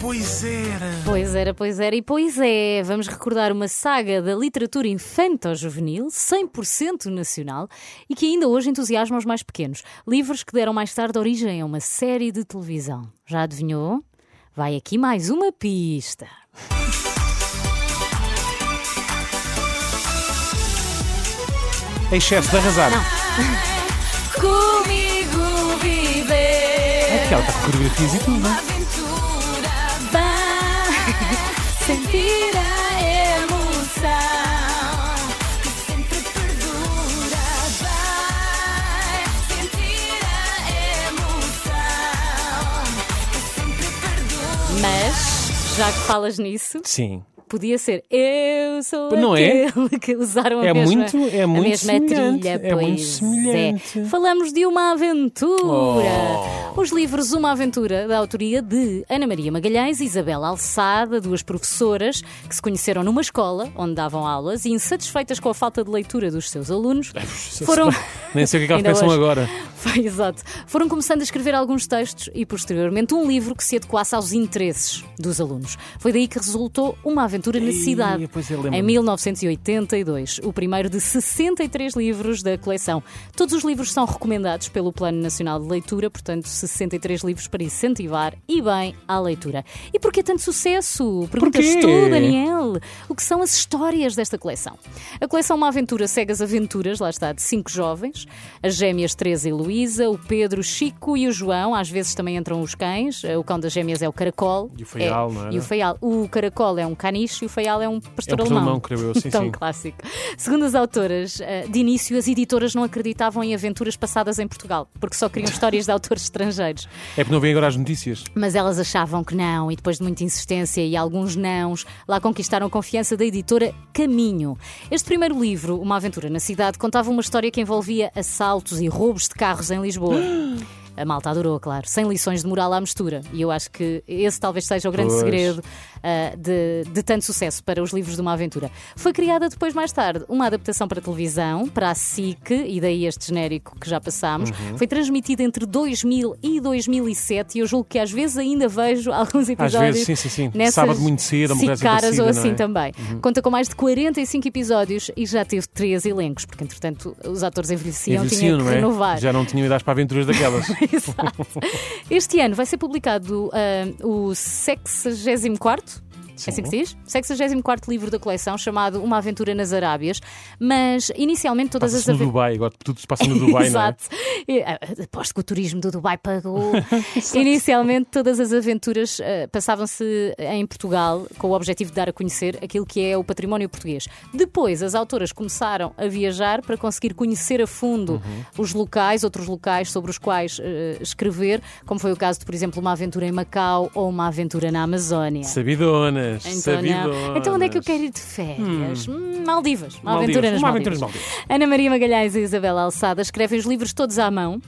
Pois era. Pois era, pois era e pois é. Vamos recordar uma saga da literatura infanto-juvenil, 100% nacional, e que ainda hoje entusiasma os mais pequenos. Livros que deram mais tarde origem a uma série de televisão. Já adivinhou? Vai aqui mais uma pista. Excesso de arrasar. Comigo viver É que ela está com coreografias e tudo. não é? Sentir a emoção que sempre perdura vai sentir a emoção que sempre perdura mas já que falas nisso Sim. Podia ser eu sou Não é? aquele que usaram a É mesma, muito- é a muito mesma semelhante, trilha. é muito pois semelhante. é. Falamos de uma aventura. Os livros Uma Aventura, da autoria de Ana Maria Magalhães e Isabela Alçada, duas professoras que se conheceram numa escola onde davam aulas e insatisfeitas com a falta de leitura dos seus alunos, foram... Nem sei o que é que elas pensam hoje. agora. Foi exato. Foram começando a escrever alguns textos e, posteriormente, um livro que se adequasse aos interesses dos alunos. Foi daí que resultou Uma Aventura na Cidade, é, em 1982, o primeiro de 63 livros da coleção. Todos os livros são recomendados pelo Plano Nacional de Leitura, portanto, 63 livros para incentivar e bem à leitura. E porquê tanto sucesso? Perguntas tu, Daniel. O que são as histórias desta coleção? A coleção Uma Aventura segue as aventuras, lá está, de cinco jovens, as gêmeas Teresa e Luísa, o Pedro, o Chico e o João, às vezes também entram os cães, o cão das gêmeas é o caracol. E o feial, É, não era? E o feial. O caracol é um caniche e o feial é um pastor É um alemão. alemão, creio eu, sim, Tão sim. clássico. Segundo as autoras, eh, de início as editoras não acreditavam em aventuras passadas em Portugal, porque só queriam histórias de autores estrangeiros. É porque não vêm agora as notícias. Mas elas achavam que não, e depois de muita insistência e alguns nãos, lá conquistaram a confiança da editora Caminho. Este primeiro livro, Uma Aventura na Cidade, contava uma história que envolvia assaltos e roubos de carros em Lisboa. A malta adorou, claro, sem lições de moral à mistura. E eu acho que esse talvez seja o grande Pois. segredo ah, de, de tanto sucesso para os livros de uma aventura. Foi criada depois, mais tarde, uma adaptação para televisão, para a SIC, e daí este genérico que já passámos. Uhum. Foi transmitida entre 2000 e 2007 e eu julgo que às vezes ainda vejo alguns Às episódios. vezes, sim, sim, sim. Nessas Sábado muito cedo, uma caras ou parecida, assim é? também. Conta com mais de 45 episódios e já teve três elencos, porque entretanto os atores envelheciam, Envelheciam, que não é? renovar. Já não tinham idades para aventuras daquelas. Exato. Este ano vai ser publicado ah, o 64 é assim que se diz? 64 livro da coleção, chamado Uma Aventura nas Arábias, mas inicialmente todas as Passa-se no aventuras. Dubai, agora tudo se passa no Dubai, não é? Exato. E, ah, Aposto que o turismo do Dubai pagou. Inicialmente, todas as aventuras ah, passavam-se em Portugal com o objetivo de dar a conhecer aquilo que é o património português. Depois, as autoras começaram a viajar para conseguir conhecer a fundo Uhum. os locais, outros locais sobre os quais ah, escrever, como foi o caso de, por exemplo, uma aventura em Macau ou uma aventura na Amazónia. Sabidonas, Então, então onde é que eu quero ir de férias? Hum, Maldivas. Uma aventura nas Uma Maldivas. aventura nas Maldivas. Ana Maria Magalhães e Isabela Alçada escrevem os livros todos à mão,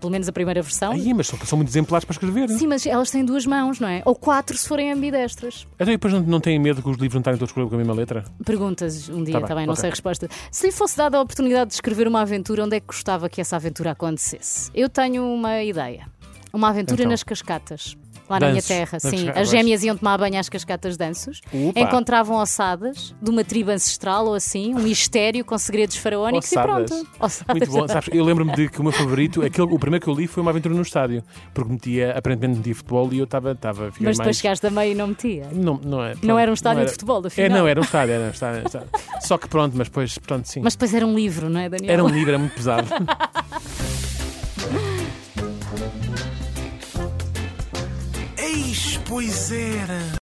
pelo menos a primeira versão. Mas são, são muito exemplares para escrever. Sim, mas elas têm duas mãos, não é? Ou quatro se forem ambidestras. Então, e depois não, não têm medo que os livros não estarem todos com a mesma letra? Perguntas um dia, Tá bem, também, não ok. sei a resposta. Se lhe fosse dada a oportunidade de escrever uma aventura, onde é que gostava que essa aventura acontecesse? Eu tenho uma ideia. Uma aventura Então. nas cascatas. Lá na minha Danços, terra, sim. As gêmeas iam tomar banho às cascatas de Anços, Opa. encontravam ossadas de uma tribo ancestral ou assim, um mistério com segredos faraónicos Ossadas. e pronto. Ossadas. Muito bom. Sabes, eu lembro-me de que o meu favorito, aquele, o primeiro que eu li foi uma aventura no estádio, porque metia, aparentemente metia futebol e eu estava, estava Mas mais... depois chegaste a meio e não metia. Não, não, é, Não era um estádio não de futebol, da É, não, era um estádio, era um estádio, era um estádio. Só que pronto, mas depois, pronto, sim. Mas depois era um livro, não é, Daniel? Era um livro, era muito pesado. pois era.